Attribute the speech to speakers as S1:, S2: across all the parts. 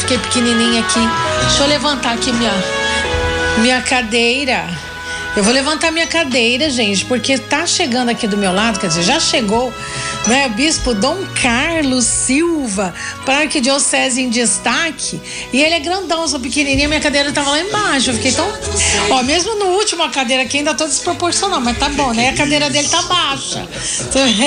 S1: fiquei pequenininha aqui. Deixa eu levantar aqui minha, minha cadeira. Eu vou levantar minha cadeira, gente, porque tá chegando aqui do meu lado, quer dizer, já chegou, né, Bispo Dom Carlos Silva, para a Arquidiocese em Destaque. E ele é grandão, sou pequenininha, minha cadeira tava lá embaixo. Eu fiquei tão. Ó, mesmo no último a cadeira aqui ainda tô desproporcional, mas tá bom, né? A cadeira dele tá baixa.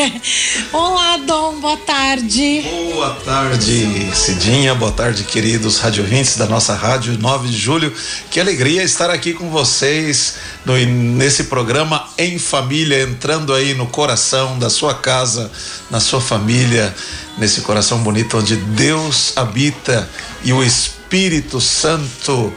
S1: Olá, Dom, boa tarde.
S2: Boa tarde, Cidinha, boa tarde, queridos radiovintes da nossa rádio 9 de julho. Que alegria estar aqui com vocês no, nesse programa em família, entrando aí no coração da sua casa, na sua família, nesse coração bonito onde Deus habita e o Espírito Santo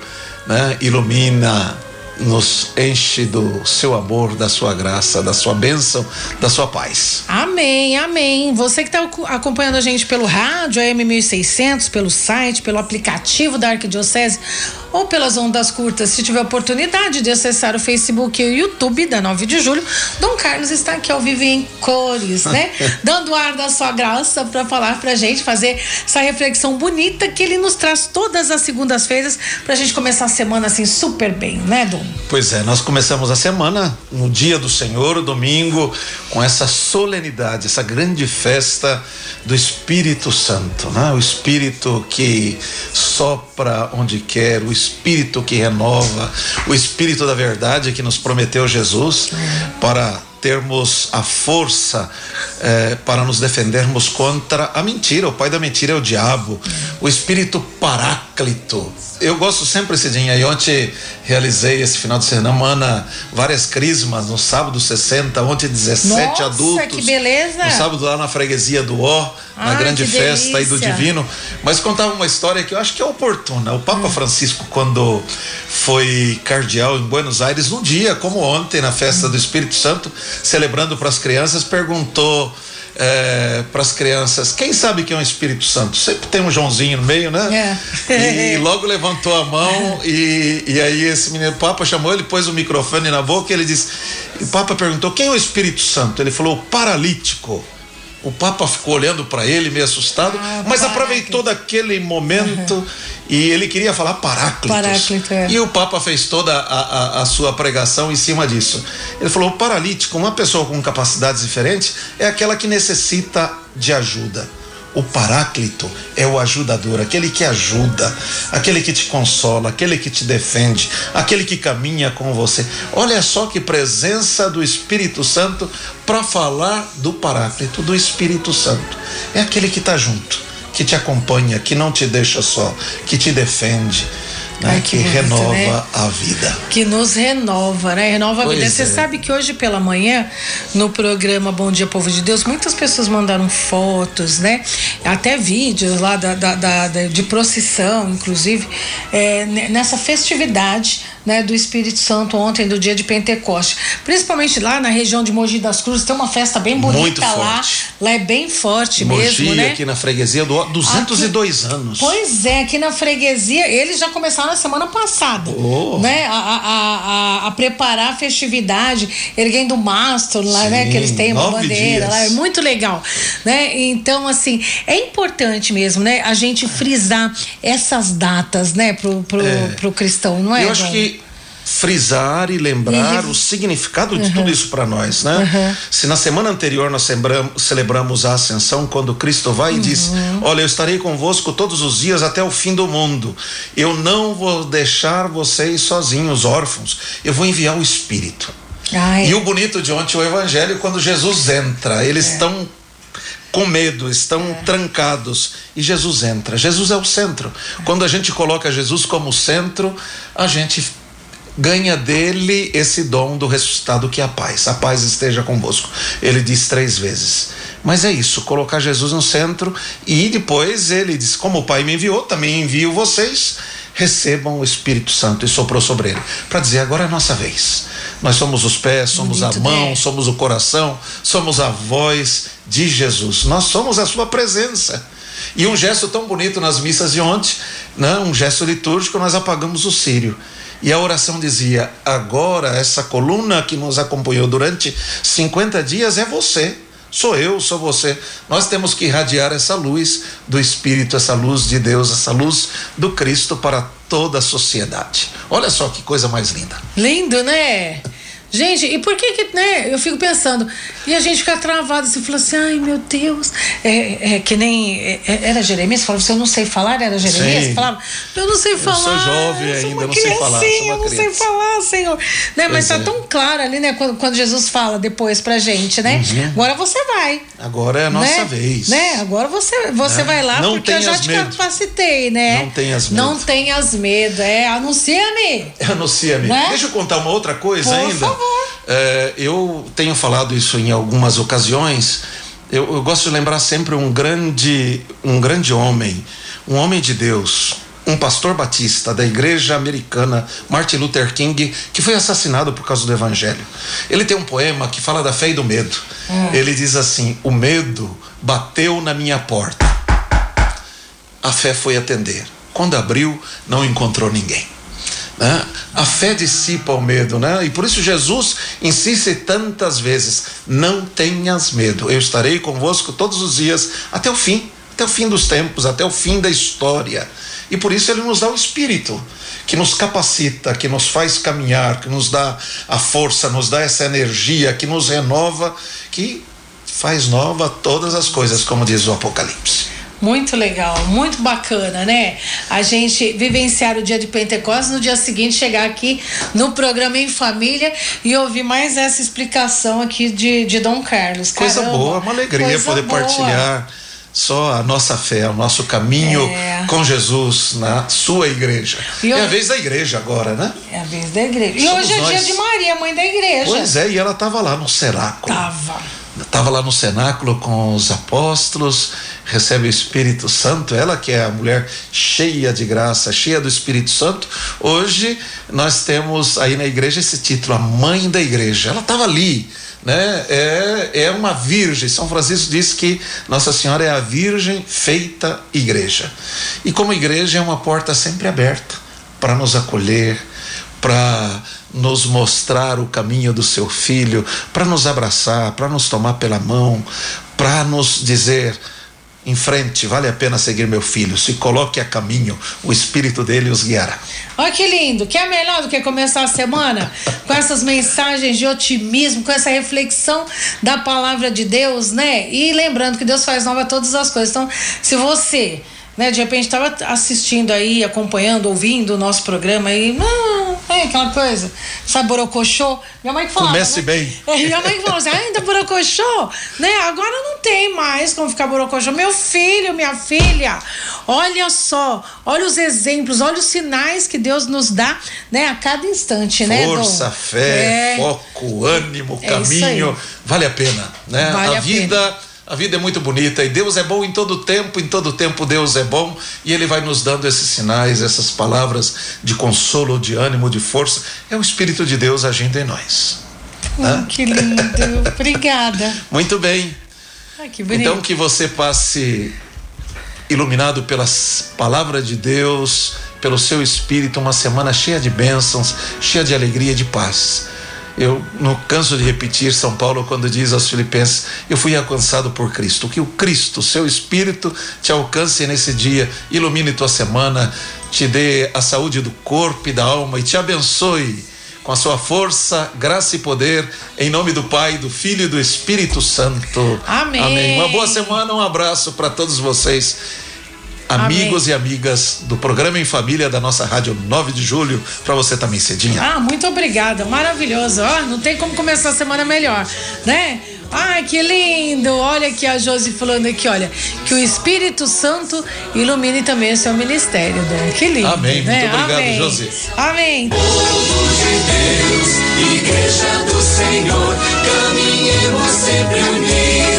S2: né, ilumina nos enche do seu amor, da sua graça, da sua bênção, da sua paz.
S1: Amém, amém. Você que está acompanhando a gente pelo rádio, AM 1600, pelo site, pelo aplicativo da Arquidiocese ou pelas ondas curtas, se tiver oportunidade de acessar o Facebook e o YouTube da 9 de julho, Dom Carlos está aqui ao vivo em cores, né? Dando ar da sua graça para falar pra gente, fazer essa reflexão bonita que ele nos traz todas as segundas-feiras pra gente começar a semana assim super bem, né, Dom?
S2: Pois é, nós começamos a semana no dia do Senhor, domingo, com essa solenidade, essa grande festa do Espírito Santo, né? O Espírito que sopra onde quer, o Espírito que renova, o Espírito da verdade que nos prometeu Jesus para termos a força eh, para nos defendermos contra a mentira. O pai da mentira é o diabo, o espírito paráclito. Eu gosto sempre, Cidinha, e ontem realizei esse final de semana várias crismas, no sábado 60, ontem 17
S1: Nossa,
S2: adultos.
S1: que beleza!
S2: No sábado lá na freguesia do Ó, na grande festa aí do. Divino. Mas contava uma história que eu acho que é oportuna. O Papa Francisco, quando foi cardeal em Buenos Aires, no dia como ontem, na festa do Espírito Santo, celebrando para as crianças, perguntou para as crianças: quem sabe que é um Espírito Santo? Sempre tem um Joãozinho no meio, né?
S1: É.
S2: E logo levantou a mão e, e aí esse menino, o Papa chamou ele, pôs o microfone na boca e ele disse: o Papa perguntou: quem é o Espírito Santo? Ele falou: o paralítico. O Papa ficou olhando para ele meio assustado,
S1: Ah,
S2: mas
S1: Paráclito.
S2: aproveitou daquele momento e ele queria falar Paráclitos.
S1: Paráclito, é.
S2: E o Papa fez toda a, a- a sua pregação em cima disso. Ele falou: o paralítico, uma pessoa com capacidades diferentes, é aquela que necessita de ajuda. O Paráclito é o ajudador, aquele que ajuda, aquele que te consola, aquele que te defende, aquele que caminha com você. Olha só que presença do Espírito Santo para falar do Paráclito, do Espírito Santo. É aquele que está junto, que te acompanha, que não te deixa só, que te defende, né?
S1: Ai,
S2: que,
S1: que bonito,
S2: renova
S1: né?
S2: a vida.
S1: que nos renova, né? Renova a
S2: Pois
S1: vida. Você
S2: é.
S1: sabe que hoje pela manhã, no programa Bom Dia Povo de Deus, muitas pessoas mandaram fotos, né? Até vídeos lá da, da- da- da- de procissão, inclusive, é, ne- nessa festividade. Né, do Espírito Santo ontem, do dia de Pentecoste. Principalmente lá na região de Mogi das Cruzes, tem uma festa bem bonita lá. Lá é bem forte
S2: Mogi,
S1: mesmo, né?
S2: aqui na freguesia do 202 anos.
S1: Pois é, aqui na freguesia, eles já começaram na semana passada,
S2: Oh.
S1: né? A, a, a, a- preparar a festividade, erguendo o mastro lá, né?
S2: Sim,
S1: Que eles têm uma bandeira
S2: dias.
S1: lá, é muito legal, né? Então, assim, é importante mesmo, né? A gente frisar essas datas, né? Pro, pro, pro cristão, não é?
S2: Eu acho que frisar e lembrar o significado de tudo isso para nós, né? Se na semana anterior nós celebramos, celebramos a ascensão, quando Cristo vai e diz: Olha, eu estarei convosco todos os dias até o fim do mundo. Eu não vou deixar vocês sozinhos, órfãos. Eu vou enviar o Espírito.
S1: Ai,
S2: E o bonito de ontem, o Evangelho, quando Jesus entra, eles estão com medo, estão trancados e Jesus entra. Jesus é o centro. Quando a gente coloca Jesus como centro, a gente ganha dele esse dom do ressuscitado que é a paz. A paz esteja convosco. Ele diz três vezes. Mas é isso, colocar Jesus no centro e depois ele diz: Como o Pai me enviou, também envio vocês. Recebam o Espírito Santo e soprou sobre ele. Para dizer, agora é a nossa vez. Nós somos os pés, somos
S1: Bonito,
S2: a mão,
S1: né?
S2: somos o coração, somos a voz de Jesus. Nós somos a sua presença. E um gesto tão bonito nas missas de ontem, né? um gesto litúrgico, nós apagamos o círio. E a oração dizia: agora essa coluna que nos acompanhou durante 50 dias é você. Sou eu, sou você. Nós temos que irradiar essa luz do Espírito, essa luz de Deus, essa luz do Cristo para toda a sociedade. Olha só que coisa mais linda.
S1: Lindo, né? Gente, e por que que, né? Eu fico pensando, e a gente fica travado assim, falou assim, ai meu Deus, é, é que nem é, é era Jeremias, falava assim, eu não sei falar, era Jeremias, Sim. falava, eu não sei falar. Eu
S2: sou jovem eu sou ainda, não sei falar.
S1: eu não sei falar, Senhor. Né? Mas tá é. tão claro ali, né, quando, quando, Jesus fala depois pra gente, né? Uhum. Agora você vai.
S2: Agora é a nossa
S1: né?
S2: vez.
S1: Né? Agora você, você né? vai lá não porque eu já te medo. capacitei, né?
S2: Não tenhas
S1: medo. Não tenhas medo, é, anuncia-me.
S2: Anuncia-me. Né? Deixa eu contar uma outra coisa
S1: Por
S2: ainda.
S1: Por favor.
S2: É, eu tenho falado isso em algumas ocasiões. Eu, eu, gosto de lembrar sempre um grande, um grande homem, um homem de Deus, um pastor batista da igreja americana, Martin Luther King, que foi assassinado por causa do evangelho. Ele tem um poema que fala da fé e do medo. Hum. Ele diz assim: O medo bateu na minha porta. A fé foi atender. Quando abriu, não encontrou ninguém. Né? A fé dissipa o medo, né? E por isso Jesus insiste tantas vezes: não tenhas medo, eu estarei convosco todos os dias até o fim, até o fim dos tempos, até o fim da história. E por isso ele nos dá o Espírito, que nos capacita, que nos faz caminhar, que nos dá a força, nos dá essa energia, que nos renova, que faz nova todas as coisas, como diz o Apocalipse.
S1: Muito legal, muito bacana, né? A gente vivenciar o dia de Pentecostes, no dia seguinte chegar aqui no programa em família e ouvir mais essa explicação aqui de, de Dom Carlos.
S2: Caramba, coisa boa, uma alegria poder boa. partilhar só a nossa fé, o nosso caminho é. com Jesus na sua igreja. E é a vez da igreja agora, né?
S1: É a vez da igreja. E Somos hoje é nós. dia de Maria, mãe da igreja.
S2: Pois é, e ela estava lá no cenáculo.
S1: Tava.
S2: Estava lá no cenáculo com os apóstolos, recebe o Espírito Santo, ela que é a mulher cheia de graça, cheia do Espírito Santo. Hoje nós temos aí na igreja esse título, a mãe da igreja. Ela estava ali, né? É, é uma virgem. São Francisco diz que Nossa Senhora é a virgem feita igreja. E como igreja é uma porta sempre aberta para nos acolher, para nos mostrar o caminho do seu filho, para nos abraçar, para nos tomar pela mão, para nos dizer em frente, vale a pena seguir meu filho, se coloque a caminho, o espírito dele os guiará.
S1: Olha que lindo, que é melhor do que começar a semana com essas mensagens de otimismo, com essa reflexão da palavra de Deus, né? E lembrando que Deus faz nova todas as coisas. Então, se você né? De repente estava assistindo aí, acompanhando, ouvindo o nosso programa e não, é aquela coisa, sabe, borocochô? Minha mãe que falava,
S2: Comece
S1: né?
S2: bem.
S1: É, minha mãe que falou assim, ainda borocochô, né? Agora não tem mais como ficar borocochô. Meu filho, minha filha, olha só, olha os exemplos, olha os sinais que Deus nos dá, né? A cada instante,
S2: Força,
S1: né?
S2: Força, fé, é... foco, ânimo, é caminho, vale a pena, né? Vale a, a vida... Pena a vida é muito bonita e Deus é bom em todo tempo, em todo tempo Deus é bom e Ele vai nos dando esses sinais, essas palavras de consolo, de ânimo, de força. É o Espírito de Deus agindo em nós.
S1: Hum, que lindo, obrigada.
S2: Muito bem.
S1: Ai, que.
S2: Então que você passe iluminado pelas palavras de Deus, pelo seu Espírito, uma semana cheia de bênçãos, cheia de alegria, de paz. Eu não canso de repetir São Paulo quando diz aos Filipenses: Eu fui alcançado por Cristo. Que o Cristo, seu Espírito, te alcance nesse dia, ilumine tua semana, te dê a saúde do corpo e da alma e te abençoe com a sua força, graça e poder, em nome do Pai, do Filho e do Espírito Santo.
S1: Amém.
S2: Amém. Uma boa semana, um abraço para todos vocês amigos Amém. e amigas do programa em família da nossa rádio 9 de julho, para você também, Cedinha.
S1: Ah, muito obrigada, maravilhoso. Ó, não tem como começar a semana melhor, né? Ai, que lindo! Olha aqui a Josi falando aqui, olha, que o Espírito Santo ilumine também o seu ministério, Dom. Que lindo.
S2: Amém.
S1: Né?
S2: Muito obrigado,
S1: Amém.
S2: Josi.
S1: Amém.
S3: Povo de Deus, Igreja do Senhor, caminhemos sempre unidos